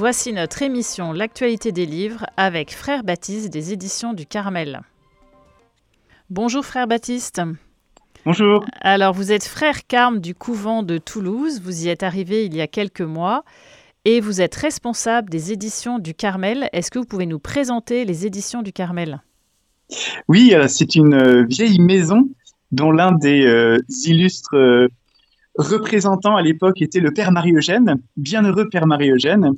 voici notre émission L'actualité des livres avec Frère Baptiste des éditions du Carmel. Bonjour Frère Baptiste. Bonjour. Alors vous êtes frère Carme du couvent de Toulouse, vous y êtes arrivé il y a quelques mois et vous êtes responsable des éditions du Carmel. Est-ce que vous pouvez nous présenter les éditions du Carmel? Oui, euh, c'est une euh, vieille maison dont l'un des euh, illustres représentant à l'époque était le père Marie-Eugène, bienheureux père Marie-Eugène,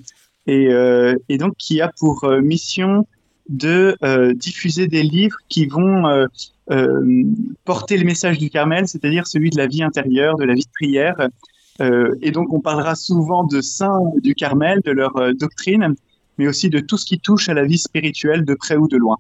et, euh, et, donc qui a pour euh, mission de euh, diffuser des livres qui vont porter le message du Carmel, c'est-à-dire celui de la vie intérieure, de la vie de prière. et donc on parlera souvent de saints du Carmel, de leur doctrine, mais aussi de tout ce qui touche à la vie spirituelle de près ou de loin.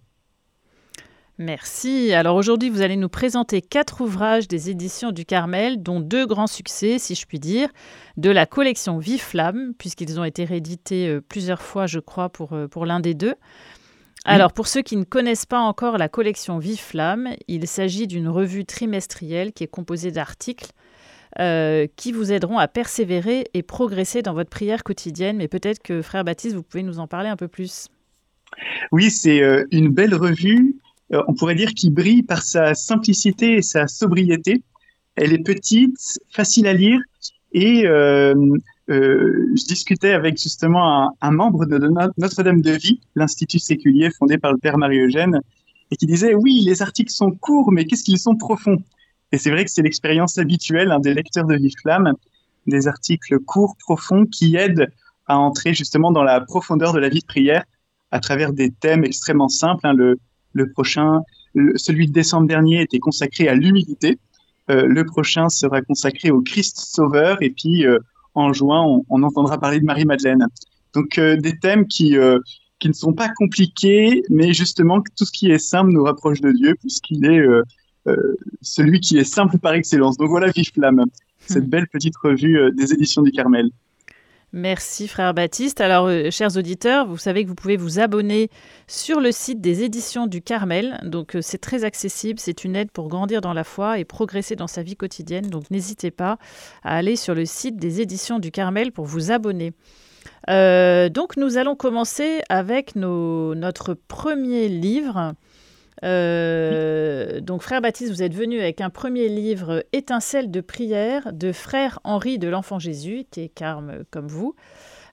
Merci. Alors aujourd'hui, vous allez nous présenter quatre ouvrages des éditions du Carmel, dont deux grands succès, si je puis dire, de la collection Vive Flamme, puisqu'ils ont été réédités euh, plusieurs fois, je crois, pour, euh, pour l'un des deux. Alors, pour ceux qui ne connaissent pas encore la collection Vive Flamme, il s'agit d'une revue trimestrielle qui est composée d'articles euh, qui vous aideront à persévérer et progresser dans votre prière quotidienne. Mais peut-être que, frère Baptiste, vous pouvez nous en parler un peu plus. Oui, c'est une belle revue on pourrait dire qu'il brille par sa simplicité et sa sobriété. Elle est petite, facile à lire et euh, euh, je discutais avec justement un, membre de Notre-Dame de Vie, l'Institut séculier fondé par le Père Marie-Eugène, et qui disait oui, les articles sont courts, mais qu'est-ce qu'ils sont profonds? Et c'est vrai que c'est l'expérience habituelle hein, des lecteurs de Vive Flamme, des articles courts, profonds, qui aident à entrer justement dans la profondeur de la vie de prière à travers des thèmes extrêmement simples. Hein, le prochain, celui de décembre dernier était consacré à l'humilité. Euh, le prochain sera consacré au Christ Sauveur. Et puis, euh, en juin, on, entendra parler de Marie-Madeleine. Donc, euh, des thèmes qui, qui ne sont pas compliqués, mais justement, tout ce qui est simple nous rapproche de Dieu, puisqu'il est celui qui est simple par excellence. Donc, voilà, Vive Flamme, cette hmm. belle petite revue des éditions du Carmel. Merci frère Baptiste. Alors euh, chers auditeurs, vous savez que vous pouvez vous abonner sur le site des éditions du Carmel. Donc euh, c'est très accessible, c'est une aide pour grandir dans la foi et progresser dans sa vie quotidienne. Donc n'hésitez pas à aller sur le site des éditions du Carmel pour vous abonner. Euh, donc nous allons commencer avec notre premier livre euh, donc, frère Baptiste, vous êtes venu avec un premier livre, Étincelle de prière, de frère Henri de l'Enfant Jésus, qui est carme comme vous.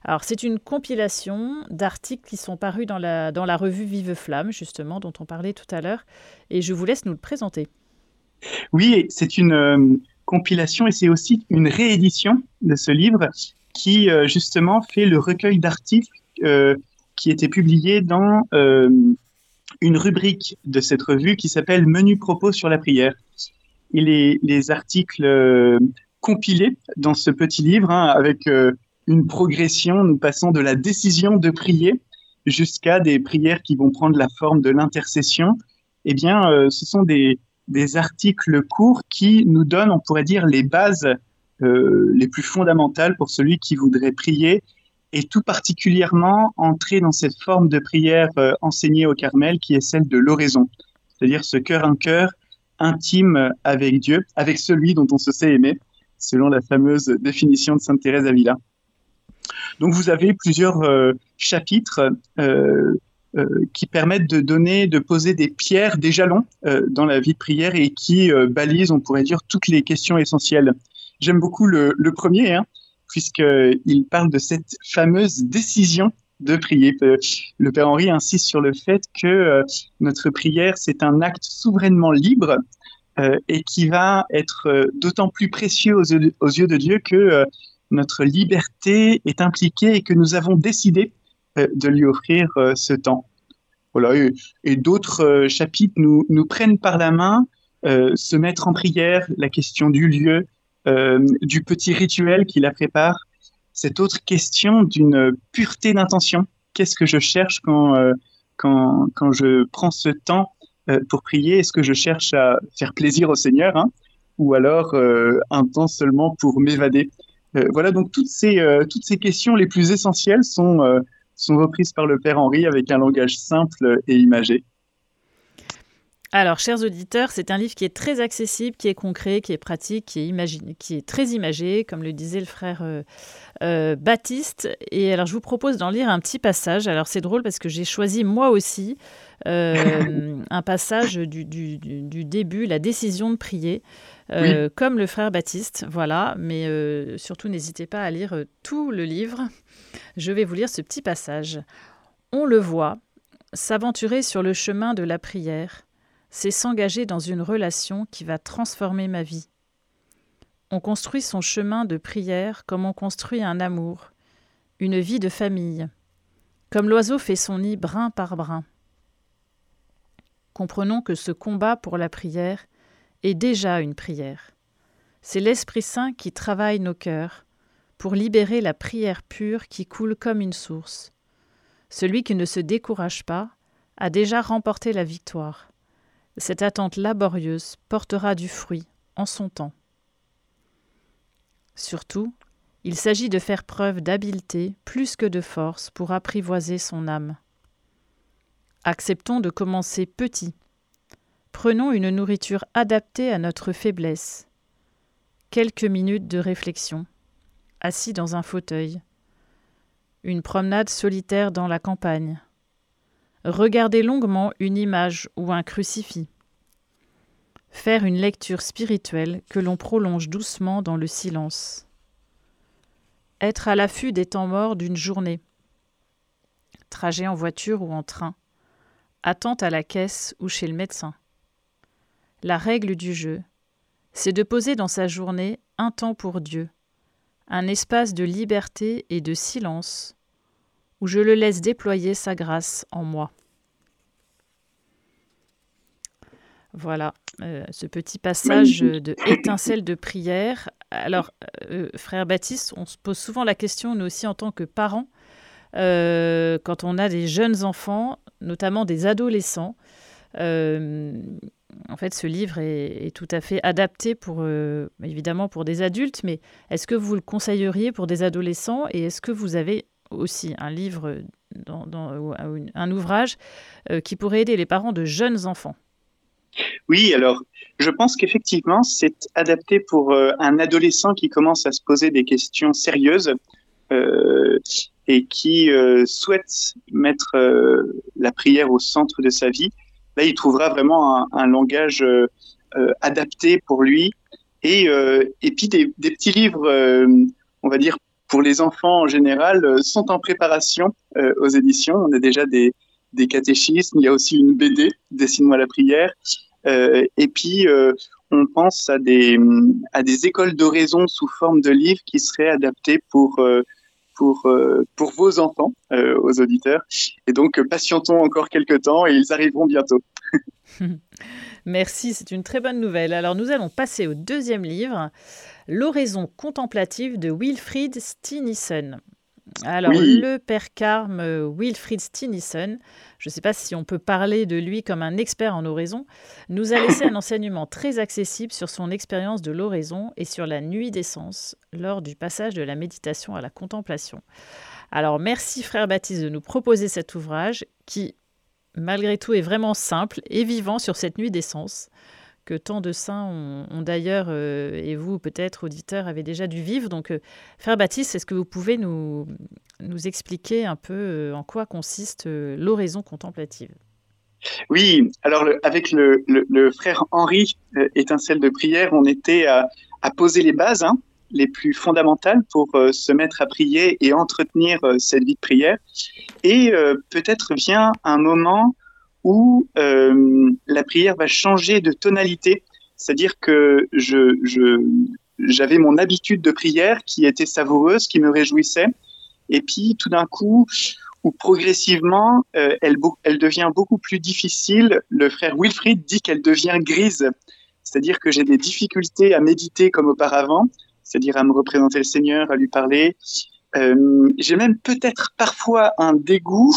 Alors, c'est une compilation d'articles qui sont parus dans la, dans la revue Vive Flamme, justement, dont on parlait tout à l'heure. Et je vous laisse nous le présenter. Oui, c'est une euh, compilation et c'est aussi une réédition de ce livre qui, euh, justement, fait le recueil d'articles qui était publié dans une rubrique de cette revue qui s'appelle Menu propos sur la prière. Et les, les articles euh, compilés dans ce petit livre, hein, avec euh, une progression, nous passons de la décision de prier jusqu'à des prières qui vont prendre la forme de l'intercession. Eh bien, euh, ce sont des, des articles courts qui nous donnent, on pourrait dire, les bases les plus fondamentales pour celui qui voudrait prier et tout particulièrement entrer dans cette forme de prière euh, enseignée au Carmel qui est celle de l'oraison, c'est-à-dire ce cœur un cœur intime avec Dieu, avec celui dont on se sait aimer, selon la fameuse définition de Sainte Thérèse d'Avila. Donc vous avez plusieurs euh, chapitres euh, qui permettent de donner, de poser des pierres, des jalons dans la vie de prière et qui balisent, on pourrait dire, toutes les questions essentielles. J'aime beaucoup le, le premier, hein, puisqu'il parle de cette fameuse décision de prier. Euh, le Père Henri insiste sur le fait que euh, notre prière, c'est un acte souverainement libre euh, et qui va être d'autant plus précieux aux yeux, de, Dieu que notre liberté est impliquée et que nous avons décidé de lui offrir ce temps. Voilà, et, d'autres chapitres nous, nous prennent par la main, se mettre en prière, la question du lieu, du petit rituel qui la prépare, cette autre question d'une pureté d'intention. Qu'est-ce que je cherche quand, euh, quand, quand, je prends ce temps euh, pour prier? Est-ce que je cherche à faire plaisir au Seigneur hein, ou alors un temps seulement pour m'évader? Voilà, donc toutes ces, toutes ces questions les plus essentielles sont, sont reprises par le Père Henri avec un langage simple et imagé. Alors, chers auditeurs, c'est un livre qui est très accessible, qui est concret, qui est pratique, qui est, imagine, qui est très imagé, comme le disait le frère euh, euh, Baptiste. Et alors, je vous propose d'en lire un petit passage. Alors, c'est drôle parce que j'ai choisi moi aussi euh, un passage du, début, la décision de prier, comme le frère Baptiste. Voilà, mais surtout, n'hésitez pas à lire tout le livre. Je vais vous lire ce petit passage. On le voit, s'aventurer sur le chemin de la prière c'est s'engager dans une relation qui va transformer ma vie. On construit son chemin de prière comme on construit un amour, une vie de famille, comme l'oiseau fait son nid brin par brin. Comprenons que ce combat pour la prière est déjà une prière. C'est l'Esprit Saint qui travaille nos cœurs pour libérer la prière pure qui coule comme une source. Celui qui ne se décourage pas a déjà remporté la victoire. Cette attente laborieuse portera du fruit en son temps. Surtout, il s'agit de faire preuve d'habileté plus que de force pour apprivoiser son âme. Acceptons de commencer petit. Prenons une nourriture adaptée à notre faiblesse. Quelques minutes de réflexion, assis dans un fauteuil. Une promenade solitaire dans la campagne. Regardez longuement une image ou un crucifix. Faire une lecture spirituelle que l'on prolonge doucement dans le silence. Être à l'affût des temps morts d'une journée. Trajet en voiture ou en train. Attente à la caisse ou chez le médecin. La règle du jeu, c'est de poser dans sa journée un temps pour Dieu, un espace de liberté et de silence où je le laisse déployer sa grâce en moi. Voilà, euh, ce petit passage de étincelle de prière. Alors, euh, frère Baptiste, on se pose souvent la question, nous aussi en tant que parents, euh, quand on a des jeunes enfants, notamment des adolescents. en fait, ce livre est, est, tout à fait adapté pour, évidemment, pour des adultes, mais est-ce que vous le conseilleriez pour des adolescents et est-ce que vous avez aussi un livre, un ouvrage euh, qui pourrait aider les parents de jeunes enfants. Oui, alors je pense qu'effectivement, c'est adapté pour euh, un adolescent qui commence à se poser des questions sérieuses euh, et qui souhaite mettre la prière au centre de sa vie. Là, il trouvera vraiment un, langage adapté pour lui. Et, puis des petits livres, on va dire, pour les enfants en général euh, sont en préparation euh, aux éditions. On a déjà des, des catéchismes, il y a aussi une BD, Dessine-moi la prière. Euh, et puis, on pense à des, à des écoles d'oraison sous forme de livres qui seraient adaptés pour, pour, pour vos enfants, aux auditeurs. Et donc, patientons encore quelques temps et ils arriveront bientôt. Merci, c'est une très bonne nouvelle. Alors, nous allons passer au deuxième livre. L'oraison contemplative de Wilfried Stinnison. Alors, le père Carme Wilfried Stinnison, je ne sais pas si on peut parler de lui comme un expert en oraison, nous a laissé un enseignement très accessible sur son expérience de l'oraison et sur la nuit des sens lors du passage de la méditation à la contemplation. Alors, merci frère Baptiste de nous proposer cet ouvrage qui, malgré tout, est vraiment simple et vivant sur cette nuit des sens tant de saints ont, d'ailleurs, euh, et vous peut-être, auditeurs, avez déjà dû vivre. Donc, euh, Frère Baptiste, est-ce que vous pouvez nous, nous expliquer un peu euh, en quoi consiste l'oraison contemplative? Oui, alors avec le, frère Henri, étincelle de prière, on était à, poser les bases. Hein, les plus fondamentales pour se mettre à prier et entretenir cette vie de prière. Et peut-être vient un moment où euh, la prière va changer de tonalité. C'est-à-dire que je, j'avais mon habitude de prière qui était savoureuse, qui me réjouissait. Et puis tout d'un coup, ou progressivement, euh, elle, elle devient beaucoup plus difficile. Le frère Wilfried dit qu'elle devient grise. C'est-à-dire que j'ai des difficultés à méditer comme auparavant, c'est-à-dire à me représenter le Seigneur, à lui parler. Euh, j'ai même peut-être parfois un dégoût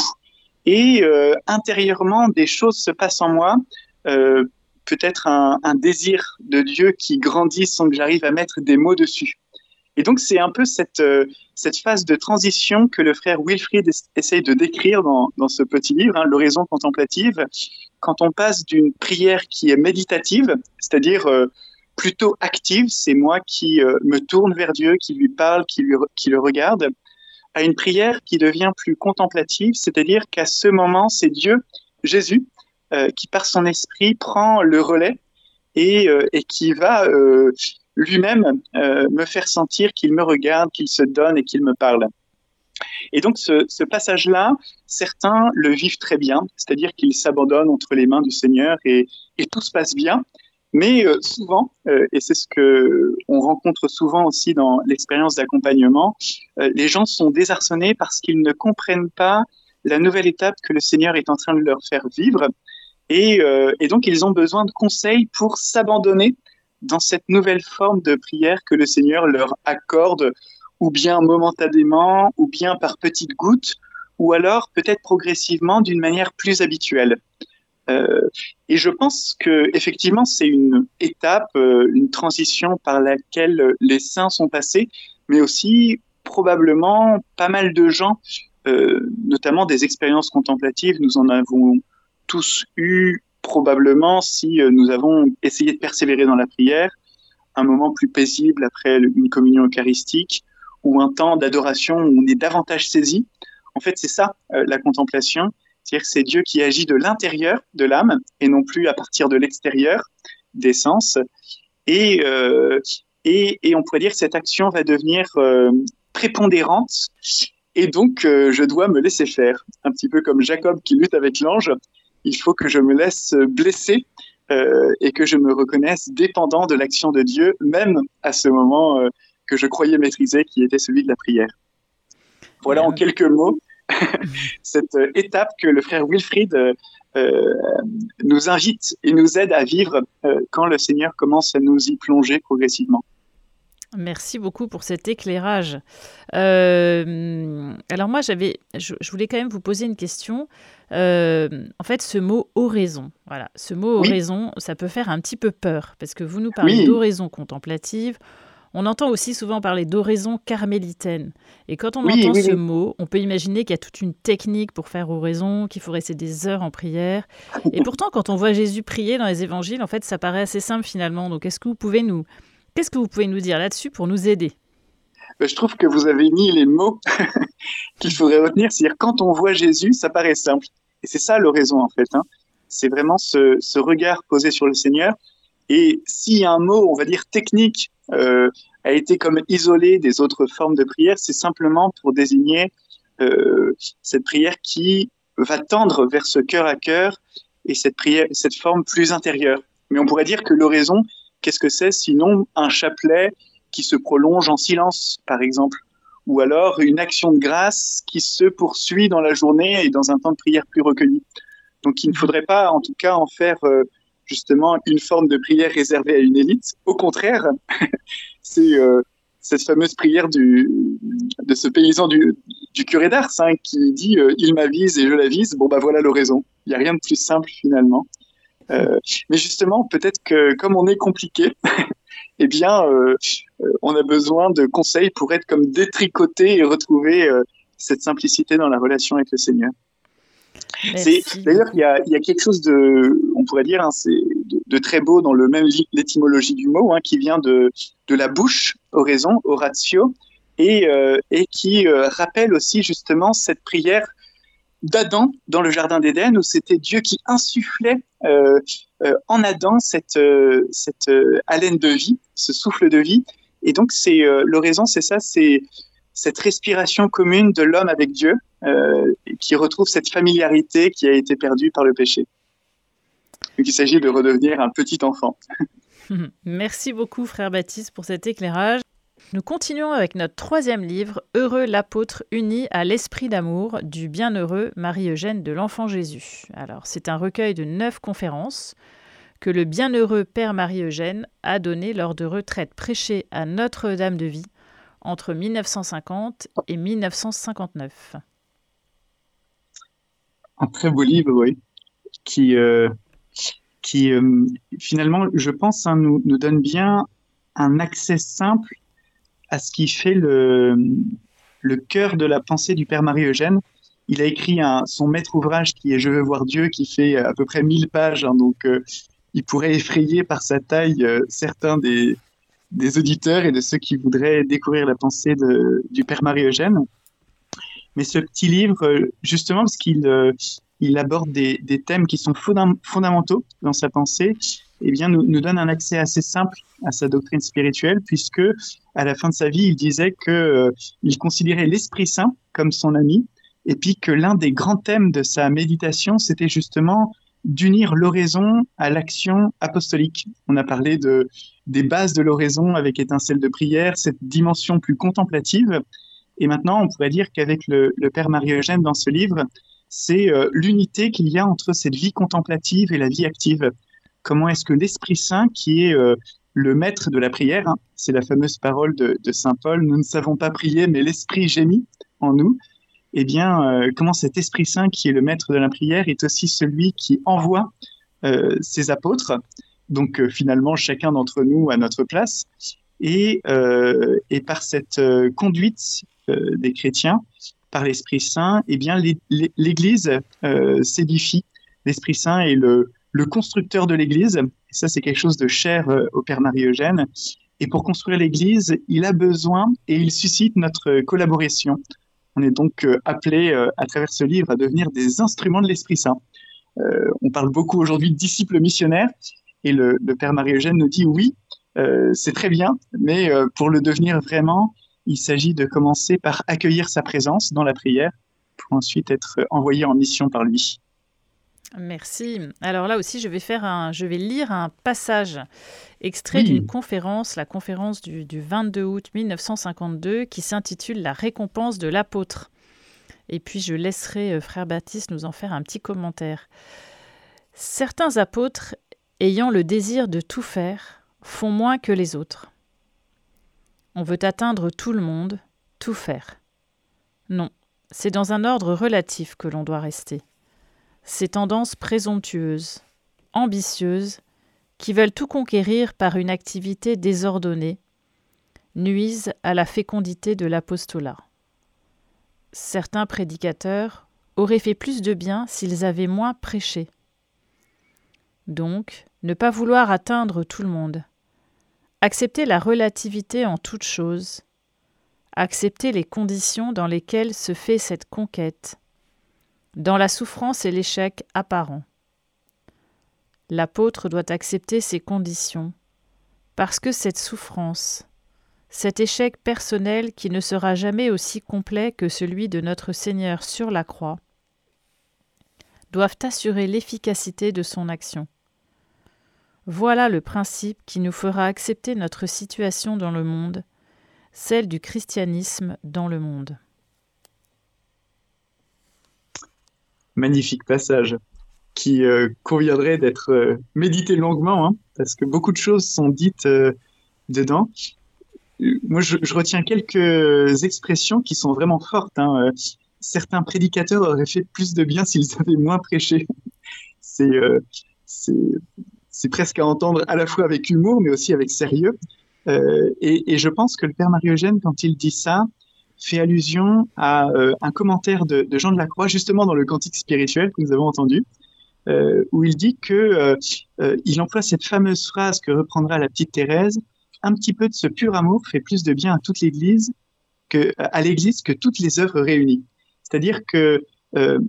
et euh, intérieurement des choses se passent en moi, euh, peut-être un, un, désir de Dieu qui grandit sans que j'arrive à mettre des mots dessus. Et donc, c'est un peu cette, euh, cette phase de transition que le frère Wilfried essaye de décrire dans, dans ce petit livre, hein, L'oraison contemplative, quand on passe d'une prière qui est méditative, c'est-à-dire euh, plutôt active, c'est moi qui euh, me tourne vers Dieu, qui lui parle, qui, lui, qui le regarde, à une prière qui devient plus contemplative, c'est-à-dire qu'à ce moment, c'est Dieu, Jésus, qui par son esprit prend le relais et, et qui va lui-même euh, me faire sentir qu'il me regarde, qu'il se donne et qu'il me parle. Et donc ce, passage-là, certains le vivent très bien, c'est-à-dire qu'ils s'abandonnent entre les mains du Seigneur et, tout se passe bien. Mais euh, souvent, euh, et c'est ce que on rencontre souvent aussi dans l'expérience d'accompagnement, les gens sont désarçonnés parce qu'ils ne comprennent pas la nouvelle étape que le Seigneur est en train de leur faire vivre. Et donc, ils ont besoin de conseils pour s'abandonner dans cette nouvelle forme de prière que le Seigneur leur accorde, ou bien momentanément, ou bien par petites gouttes, ou alors peut-être progressivement d'une manière plus habituelle. Euh, et je pense que effectivement c'est une étape, euh, une transition par laquelle les saints sont passés, mais aussi probablement pas mal de gens, euh, notamment des expériences contemplatives, nous en avons tous eu probablement si nous avons essayé de persévérer dans la prière, un moment plus paisible après une communion eucharistique ou un temps d'adoration où on est davantage saisi. En fait, c'est ça la contemplation, c'est-à-dire c'est Dieu qui agit de l'intérieur de l'âme et non plus à partir de l'extérieur des sens. Et, euh, et, et, on pourrait dire que cette action va devenir prépondérante et donc je dois me laisser faire, un petit peu comme Jacob qui lutte avec l'ange il faut que je me laisse blesser euh, et que je me reconnaisse dépendant de l'action de Dieu, même à ce moment euh, que je croyais maîtriser, qui était celui de la prière. Voilà en quelques mots cette étape que le frère Wilfried euh, nous invite et nous aide à vivre quand le Seigneur commence à nous y plonger progressivement. Merci beaucoup pour cet éclairage. alors moi, j'avais, je, voulais quand même vous poser une question. Euh, en fait, ce mot oraison, voilà, ce mot oraison, ça peut faire un petit peu peur parce que vous nous parlez d'oraison contemplative. On entend aussi souvent parler d'oraison carmélitaine. Et quand on entend ce mot, on peut imaginer qu'il y a toute une technique pour faire oraison, qu'il faut rester des heures en prière. Et pourtant, quand on voit Jésus prier dans les évangiles, en fait, ça paraît assez simple finalement. Donc, est-ce que vous pouvez nous, qu'est-ce que vous pouvez nous dire là-dessus pour nous aider? Ben, je trouve que vous avez mis les mots qu'il faudrait retenir. C'est-à-dire, quand on voit Jésus, ça paraît simple. Et c'est ça l'oraison, en fait. Hein. C'est vraiment ce, ce, regard posé sur le Seigneur. Et si un mot, on va dire technique, euh, a été comme isolé des autres formes de prière, c'est simplement pour désigner euh, cette prière qui va tendre vers ce cœur à cœur et cette prière, cette forme plus intérieure. Mais on pourrait dire que l'oraison, qu'est-ce que c'est sinon un chapelet qui se prolonge en silence, par exemple ou alors une action de grâce qui se poursuit dans la journée et dans un temps de prière plus recueilli. Donc il ne faudrait pas en tout cas en faire euh, justement une forme de prière réservée à une élite. Au contraire, c'est euh, cette fameuse prière du, de ce paysan du, du curé d'Ars hein, qui dit euh, Il m'avise et je l'avise ». Bon, bah voilà l'oraison. Il n'y a rien de plus simple finalement. mais justement, peut-être que comme on est compliqué, eh bien, euh, euh, on a besoin de conseils pour être comme détricoté et retrouver euh, cette simplicité dans la relation avec le Seigneur. D'ailleurs, il y a, quelque chose de, on pourrait dire, hein, c'est de, très beau dans le même l'étymologie du mot, hein, qui vient de, de la bouche, oraison, oratio, et, et qui rappelle aussi justement cette prière d'Adam dans le Jardin d'Éden, où c'était Dieu qui insufflait euh, euh, en Adam cette, euh, cette haleine de vie, ce souffle de vie. Et donc, c'est l'oraison, c'est ça, c'est cette respiration commune de l'homme avec Dieu, qui retrouve cette familiarité qui a été perdue par le péché. Donc, il s'agit de redevenir un petit enfant. Merci beaucoup, frère Baptiste, pour cet éclairage. Nous continuons avec notre troisième livre, Heureux l'apôtre uni à l'esprit d'amour du bienheureux Marie-Eugène de l'Enfant Jésus. Alors, c'est un recueil de neuf conférences que le bienheureux Père Marie-Eugène a donné lors de retraites prêchées à Notre-Dame de Vie entre 1950 et 1959. Un très beau livre, oui, qui, euh, qui euh, finalement, je pense, hein, nous, donne bien un accès simple à ce qui fait le, cœur de la pensée du Père Marie-Eugène. Il a écrit son maître ouvrage qui est Je veux voir Dieu, qui fait à peu près 1000 pages, hein, donc il pourrait effrayer par sa taille certains des, auditeurs et de ceux qui voudraient découvrir la pensée du Père Marie-Eugène. Mais ce petit livre, justement, parce qu'il il aborde des, thèmes qui sont fondamentaux dans sa pensée, eh bien, nous, donne un accès assez simple à sa doctrine spirituelle, puisque à la fin de sa vie, il disait que euh, considérait l'Esprit Saint comme son ami, et puis que l'un des grands thèmes de sa méditation, c'était justement d'unir l'oraison à l'action apostolique. On a parlé de, des bases de l'oraison avec étincelle de prière, cette dimension plus contemplative. Et maintenant, on pourrait dire qu'avec le, Père Marie-Eugène dans ce livre, c'est euh, l'unité qu'il y a entre cette vie contemplative et la vie active. Comment est-ce que l'Esprit Saint, qui est euh, le maître de la prière, hein, c'est la fameuse parole de, Saint Paul, nous ne savons pas prier, mais l'Esprit gémit en nous eh bien, euh, comment cet Esprit Saint, qui est le maître de la prière, est aussi celui qui envoie ses apôtres. Donc, finalement, chacun d'entre nous à notre place. Et par cette conduite des chrétiens, par l'Esprit Saint, eh bien, l'Église s'édifie. L'Esprit Saint est le, constructeur de l'Église. ça, c'est quelque chose de cher au Père Marie-Eugène. Et pour construire l'Église, il a besoin et il suscite notre collaboration. On est donc euh, appelé euh, à travers ce livre à devenir des instruments de l'Esprit Saint. Euh, on parle beaucoup aujourd'hui de disciples missionnaires et le, Père Marie-Eugène nous dit oui, c'est très bien, mais pour le devenir vraiment, il s'agit de commencer par accueillir sa présence dans la prière pour ensuite être envoyé en mission par lui. Merci. Alors là aussi, je vais faire un, je vais lire un passage extrait d'une conférence, la conférence du, 22 août 1952, qui s'intitule La récompense de l'apôtre. Et puis je laisserai euh, frère Baptiste nous en faire un petit commentaire. Certains apôtres, ayant le désir de tout faire, font moins que les autres. On veut atteindre tout le monde, tout faire. Non, c'est dans un ordre relatif que l'on doit rester. Ces tendances présomptueuses, ambitieuses, qui veulent tout conquérir par une activité désordonnée, nuisent à la fécondité de l'apostolat. Certains prédicateurs auraient fait plus de bien s'ils avaient moins prêché. Donc, ne pas vouloir atteindre tout le monde, accepter la relativité en toute chose, accepter les conditions dans lesquelles se fait cette conquête, dans la souffrance et l'échec apparent. L'apôtre doit accepter ces conditions, parce que cette souffrance, cet échec personnel qui ne sera jamais aussi complet que celui de notre Seigneur sur la croix, doivent assurer l'efficacité de son action. Voilà le principe qui nous fera accepter notre situation dans le monde, celle du christianisme dans le monde. magnifique passage qui euh, conviendrait d'être euh, médité longuement, hein, parce que beaucoup de choses sont dites euh, dedans. Moi, je, retiens quelques expressions qui sont vraiment fortes. Hein. Certains prédicateurs auraient fait plus de bien s'ils avaient moins prêché. C'est c'est presque à entendre à la fois avec humour, mais aussi avec sérieux. Et, et, je pense que le Père Marie-Eugène, quand il dit ça, fait allusion à euh, un commentaire de, Jean de la Croix, justement dans le Cantique spirituel que nous avons entendu, euh, où il dit que euh, il emploie cette fameuse phrase que reprendra la petite Thérèse un petit peu de ce pur amour fait plus de bien à toute l'Église que l'Église que toutes les œuvres réunies. C'est-à-dire que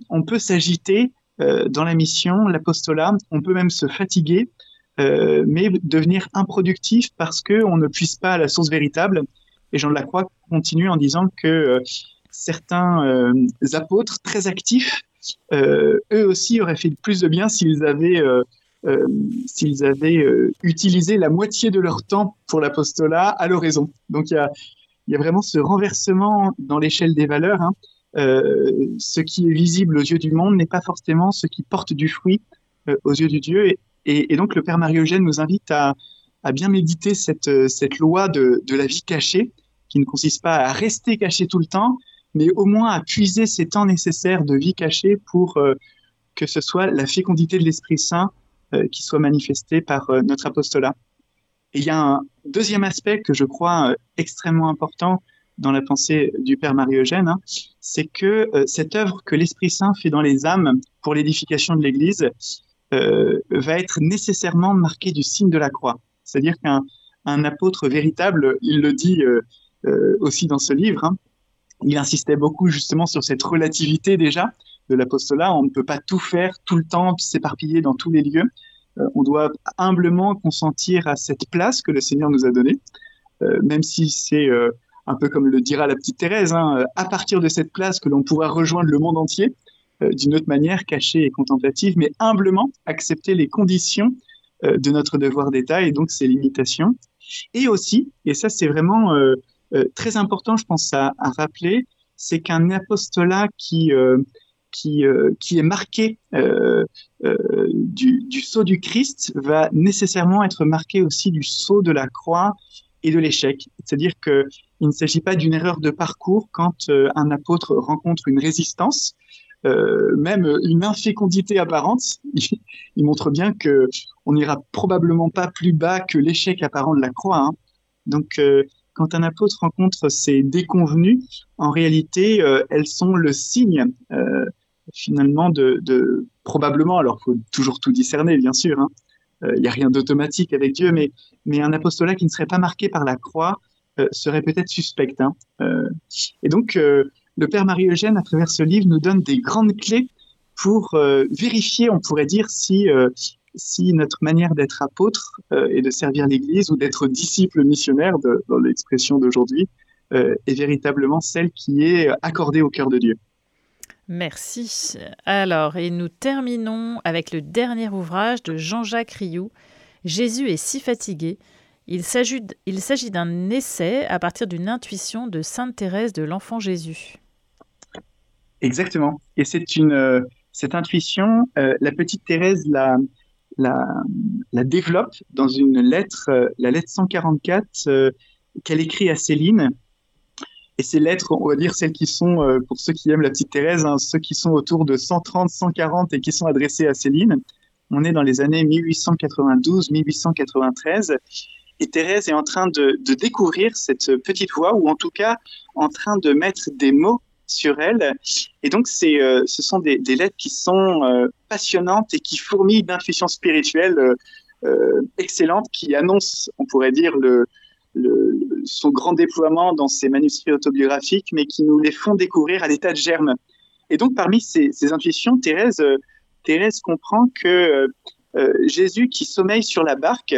on peut s'agiter dans la mission, l'apostolat, on peut même se fatiguer, mais devenir improductif parce que on ne puisse pas à la source véritable et Jean de la Croix continue en disant que euh, certains euh, apôtres très actifs, euh, eux aussi auraient fait plus de bien s'ils avaient, s'ils avaient utilisé la moitié de leur temps pour l'apostolat à l'oraison. Donc il y a, y a, vraiment ce renversement dans l'échelle des valeurs. Hein. Ce qui est visible aux yeux du monde n'est pas forcément ce qui porte du fruit aux yeux du Dieu. Et, donc le Père Marie-Eugène nous invite à, bien méditer cette, cette loi de, la vie cachée, qui ne consiste pas à rester caché tout le temps, mais au moins à puiser ces temps nécessaires de vie cachée pour euh, que ce soit la fécondité de l'Esprit Saint euh, qui soit manifestée par euh, notre apostolat. Et il y a deuxième aspect que je crois extrêmement important dans la pensée du Père Marie-Eugène, hein, c'est que cette œuvre que l'Esprit Saint fait dans les âmes pour l'édification de l'Église va être nécessairement marquée du signe de la croix. C'est-à-dire qu'un un apôtre véritable, il le dit aussi dans ce livre, hein, il insistait beaucoup justement sur cette relativité déjà de l'apostolat. On ne peut pas tout faire tout le temps, s'éparpiller dans tous les lieux. Euh, on doit humblement consentir à cette place que le Seigneur nous a donnée, euh, même si c'est euh, un peu comme le dira la petite Thérèse, hein, à partir de cette place que l'on pourra rejoindre le monde entier d'une autre manière, cachée et contemplative, mais humblement accepter les conditions de notre devoir d'État et donc ses limitations. Et aussi, et ça c'est vraiment très important, je pense, à, rappeler, c'est qu'un apostolat qui qui, euh, qui est marqué euh, euh, du, du sceau du Christ va nécessairement être marqué aussi du sceau de la croix et de l'échec. C'est-à-dire qu'il ne s'agit pas d'une erreur de parcours quand un apôtre rencontre une résistance, euh, même une infécondité apparente. Il, montre bien que on n'ira probablement pas plus bas que l'échec apparent de la croix. Hein. Donc, euh, quand un apôtre rencontre ces déconvenues, en réalité, euh, elles sont le signe finalement de, de probablement, alors faut toujours tout discerner bien sûr, il hein. n'y euh, a rien d'automatique avec Dieu, mais, mais un apostolat qui ne serait pas marqué par la croix euh, serait peut-être suspect. Hein. Euh, et donc le Père Marie-Eugène, à travers ce livre, nous donne des grandes clés pour vérifier, on pourrait dire, si, si notre manière d'être apôtre et de servir l'Église ou d'être disciple missionnaire, dans l'expression d'aujourd'hui, est véritablement celle qui est accordée au cœur de Dieu. Merci. Alors, et nous terminons avec le dernier ouvrage de Jean-Jacques Rioux, Jésus est si fatigué. Il s'agit d'un essai à partir d'une intuition de Sainte Thérèse de l'Enfant Jésus. Exactement. Et c'est une euh, cette intuition, euh, la petite Thérèse la, la, développe dans une lettre, euh, la lettre 144 qu'elle écrit à Céline et ces lettres, on va dire celles qui sont, euh, pour ceux qui aiment la petite Thérèse, hein, ceux qui sont autour de 130, 140 et qui sont adressées à Céline. On est dans les années 1892, 1893. Et Thérèse est en train de, découvrir cette petite voix, ou en tout cas en train de mettre des mots sur elle. Et donc, euh, ce sont des, lettres qui sont euh, passionnantes et qui fourmillent d'intuitions spirituelles euh, excellentes, qui annoncent, on pourrait dire, le, son grand déploiement dans ses manuscrits autobiographiques, mais qui nous les font découvrir à l'état de germe. Et donc, parmi ces, intuitions, Thérèse, euh, Thérèse comprend que euh, euh, Jésus qui sommeille sur la barque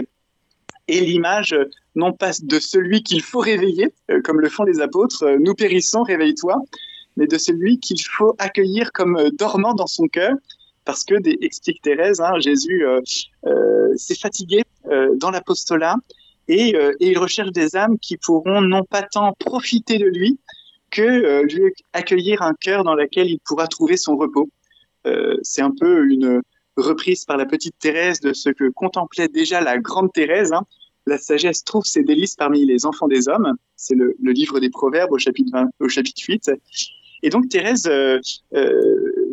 est l'image non pas de celui qu'il faut réveiller, comme le font les apôtres, nous périssons, réveille-toi, mais de celui qu'il faut accueillir comme dormant dans son cœur, parce que, explique Thérèse, hein, Jésus s'est fatigué dans l'apostolat, euh, et, il recherche des âmes qui pourront non pas tant profiter de lui que euh, lui accueillir un cœur dans lequel il pourra trouver son repos. Euh, c'est un peu une reprise par la petite Thérèse de ce que contemplait déjà la grande Thérèse. Hein. La sagesse trouve ses délices parmi les enfants des hommes. C'est le, livre des Proverbes au chapitre, 20, au chapitre 8. Et donc Thérèse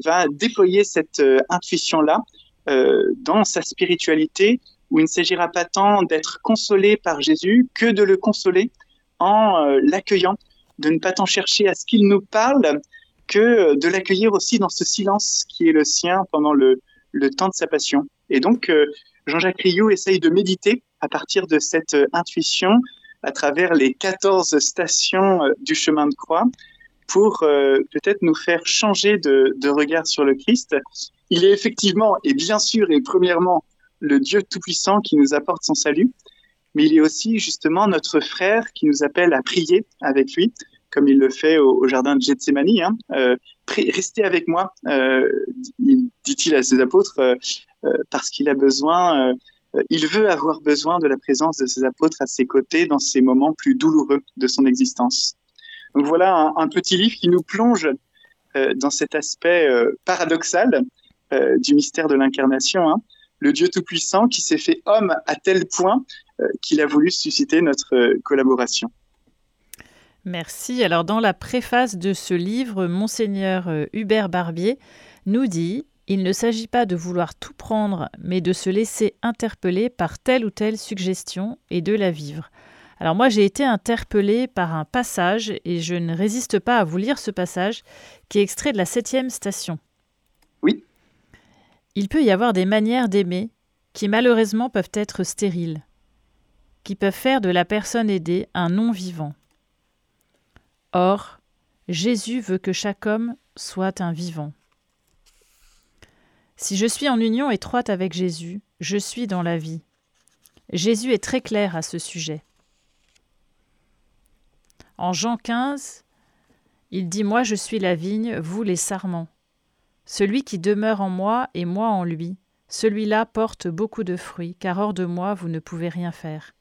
va déployer cette intuition-là dans sa spiritualité où il ne s'agira pas tant d'être consolé par Jésus que de le consoler en euh, l'accueillant, de ne pas tant chercher à ce qu'il nous parle que euh, de l'accueillir aussi dans ce silence qui est le sien pendant le, le temps de sa passion. Et donc, euh, Jean-Jacques Rioux essaye de méditer à partir de cette intuition à travers les 14 stations du chemin de croix pour peut-être nous faire changer de, de regard sur le Christ. Il est effectivement, et bien sûr, et premièrement, le Dieu Tout-Puissant qui nous apporte son salut, mais il est aussi justement notre frère qui nous appelle à prier avec lui, comme il le fait au, jardin de Gethsemane. Hein. Euh, restez avec moi, euh, dit-il à ses apôtres, euh, parce qu'il a besoin, il veut avoir besoin de la présence de ses apôtres à ses côtés dans ces moments plus douloureux de son existence. Donc voilà un, petit livre qui nous plonge dans cet aspect paradoxal du mystère de l'incarnation. Hein le Dieu Tout-Puissant qui s'est fait homme à tel point euh, qu'il a voulu susciter notre euh, collaboration. Merci. Alors dans la préface de ce livre, monseigneur euh, Hubert Barbier nous dit Il ne s'agit pas de vouloir tout prendre, mais de se laisser interpeller par telle ou telle suggestion et de la vivre. Alors moi j'ai été interpellée par un passage et je ne résiste pas à vous lire ce passage qui est extrait de la septième station. Il peut y avoir des manières d'aimer qui malheureusement peuvent être stériles, qui peuvent faire de la personne aidée un non-vivant. Or, Jésus veut que chaque homme soit un vivant. Si je suis en union étroite avec Jésus, je suis dans la vie. Jésus est très clair à ce sujet. En Jean 15, il dit Moi je suis la vigne, vous les sarments. Celui qui demeure en moi et moi en lui, celui-là porte beaucoup de fruits, car hors de moi vous ne pouvez rien faire.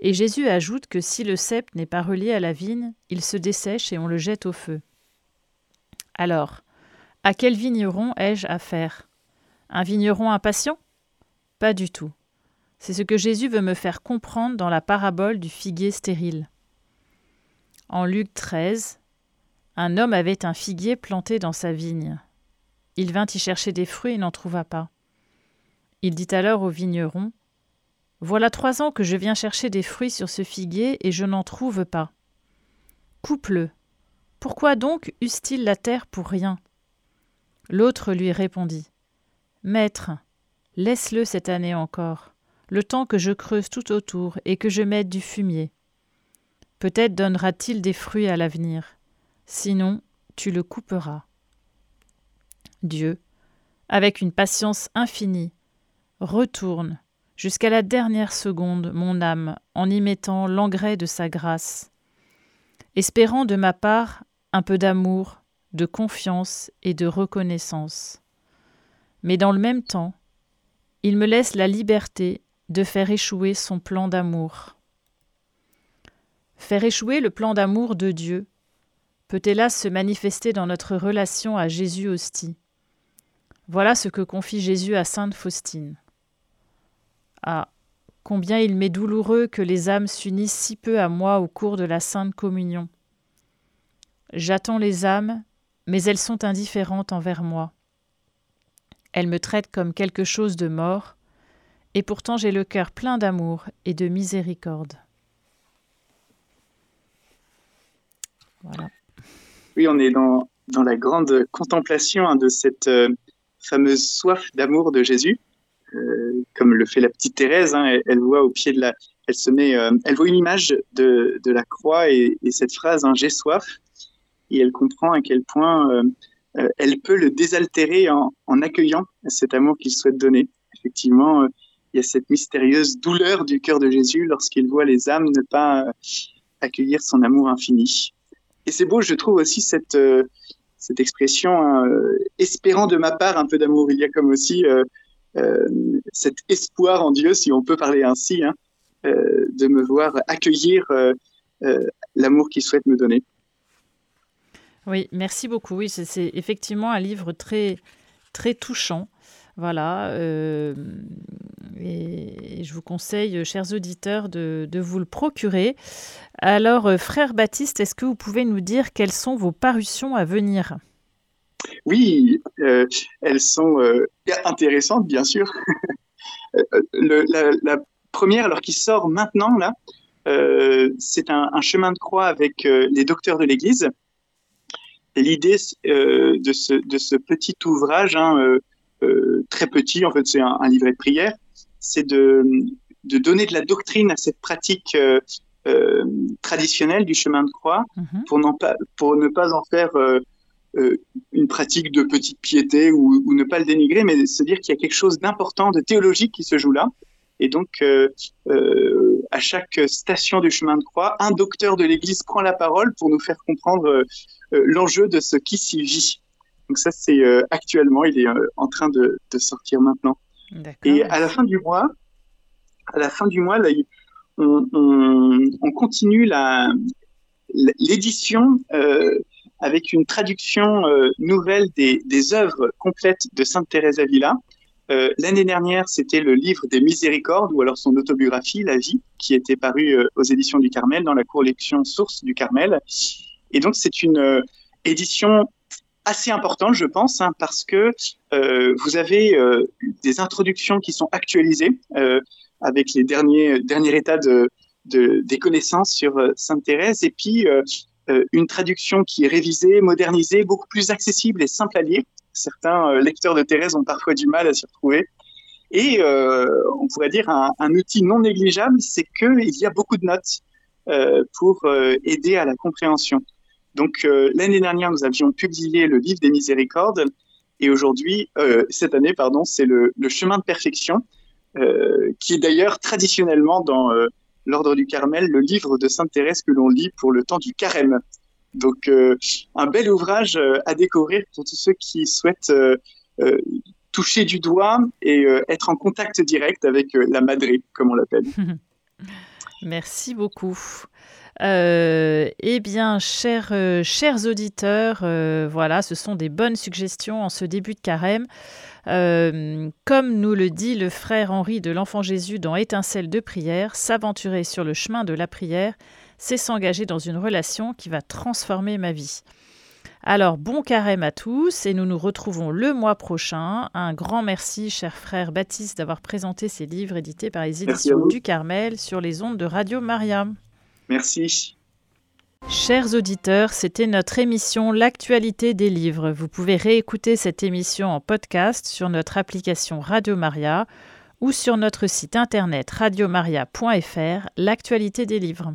Et Jésus ajoute que si le cep n'est pas relié à la vigne, il se dessèche et on le jette au feu. Alors, à quel vigneron ai-je affaire? Un vigneron impatient? Pas du tout. C'est ce que Jésus veut me faire comprendre dans la parabole du figuier stérile. En Luc 13, un homme avait un figuier planté dans sa vigne. Il vint y chercher des fruits et n'en trouva pas. Il dit alors au vigneron Voilà trois ans que je viens chercher des fruits sur ce figuier et je n'en trouve pas. Coupe-le. Pourquoi donc use-t-il la terre pour rien? L'autre lui répondit Maître, laisse-le cette année encore, le temps que je creuse tout autour et que je mette du fumier. Peut-être donnera-t-il des fruits à l'avenir. Sinon, tu le couperas. Dieu, avec une patience infinie, retourne jusqu'à la dernière seconde mon âme en y mettant l'engrais de sa grâce, espérant de ma part un peu d'amour, de confiance et de reconnaissance. Mais dans le même temps, il me laisse la liberté de faire échouer son plan d'amour. Faire échouer le plan d'amour de Dieu peut hélas se manifester dans notre relation à Jésus hostie. Voilà ce que confie Jésus à sainte Faustine. Ah, combien il m'est douloureux que les âmes s'unissent si peu à moi au cours de la sainte communion. J'attends les âmes, mais elles sont indifférentes envers moi. Elles me traitent comme quelque chose de mort, et pourtant j'ai le cœur plein d'amour et de miséricorde. Oui, on est dans, dans la grande contemplation hein, de cette euh, fameuse soif d'amour de Jésus, euh, comme le fait la petite Thérèse. Hein, elle, voit au pied de la, elle se met, euh, elle voit une image de, de la croix et, cette phrase hein, "J'ai soif", et elle comprend à quel point elle peut le désaltérer en, accueillant cet amour qu'il souhaite donner. Effectivement, il y a cette mystérieuse douleur du cœur de Jésus lorsqu'il voit les âmes ne pas accueillir son amour infini. Et c'est beau, je trouve aussi cette, euh, cette expression hein, euh, espérant de ma part un peu d'amour. Il y a comme aussi euh, cet espoir en Dieu, si on peut parler ainsi, hein, de me voir accueillir l'amour qu'il souhaite me donner. Oui, merci beaucoup. Oui, c'est effectivement un livre très, très touchant. Voilà. Et je vous conseille, chers auditeurs, de, vous le procurer. Alors, euh, frère Baptiste, est-ce que vous pouvez nous dire quelles sont vos parutions à venir? Oui, euh, elles sont euh, intéressantes, bien sûr. la, première, alors qui sort maintenant, là, c'est un, chemin de croix avec les docteurs de l'Église. L'idée de ce, petit ouvrage, hein, très petit, en fait, c'est un livret de prière, c'est de, de, donner de la doctrine à cette pratique euh, euh, traditionnelle du chemin de croix mhm. pour, pas, pour ne pas en faire euh, une pratique de petite piété ou, ou, ne pas le dénigrer, mais se dire qu'il y a quelque chose d'important, de théologique qui se joue là. Et donc, à chaque station du chemin de croix, un docteur de l'Église prend la parole pour nous faire comprendre l'enjeu de ce qui s'y vit. Donc ça, c'est actuellement, il est en train de, de sortir maintenant. Et à la fin du mois, à la fin du mois, on, continue l'édition euh, avec une traduction euh, nouvelle des, des, œuvres complètes de Sainte Thérèse Avila. Euh, l'année dernière, c'était le livre des Miséricordes, ou alors son autobiographie, La vie, qui était paru aux éditions du Carmel, dans la collection Source du Carmel. Et donc, c'est une édition assez importante, je pense, hein, parce que euh, vous avez euh, des introductions qui sont actualisées euh, avec les derniers, derniers états de, de des connaissances sur Sainte Thérèse, et puis une traduction qui est révisée, modernisée, beaucoup plus accessible et simple à lire. Certains lecteurs de Thérèse ont parfois du mal à s'y retrouver. Et on pourrait dire un, un outil non négligeable, c'est qu'il y a beaucoup de notes pour aider à la compréhension. Donc euh, l'année dernière, nous avions publié le livre des miséricordes et aujourd'hui, euh, cette année, pardon, c'est le, chemin de perfection, euh, qui est d'ailleurs traditionnellement dans l'ordre du Carmel le livre de Sainte Thérèse que l'on lit pour le temps du carême. Donc un bel ouvrage à découvrir pour tous ceux qui souhaitent toucher du doigt et être en contact direct avec la madré, comme on l'appelle. Merci beaucoup. Euh, eh bien, chers, euh, chers auditeurs, euh, voilà, ce sont des bonnes suggestions en ce début de carême. comme nous le dit le frère Henri de l'Enfant Jésus dans Étincelle de prière, s'aventurer sur le chemin de la prière, c'est s'engager dans une relation qui va transformer ma vie. Alors, bon carême à tous et nous nous retrouvons le mois prochain. Un grand merci, cher frère Baptiste, d'avoir présenté ces livres édités par les éditions du Carmel sur les ondes de Radio Maria. Merci. Chers auditeurs, c'était notre émission L'actualité des livres. Vous pouvez réécouter cette émission en podcast sur notre application Radio Maria ou sur notre site internet radiomaria.fr, l'actualité des livres.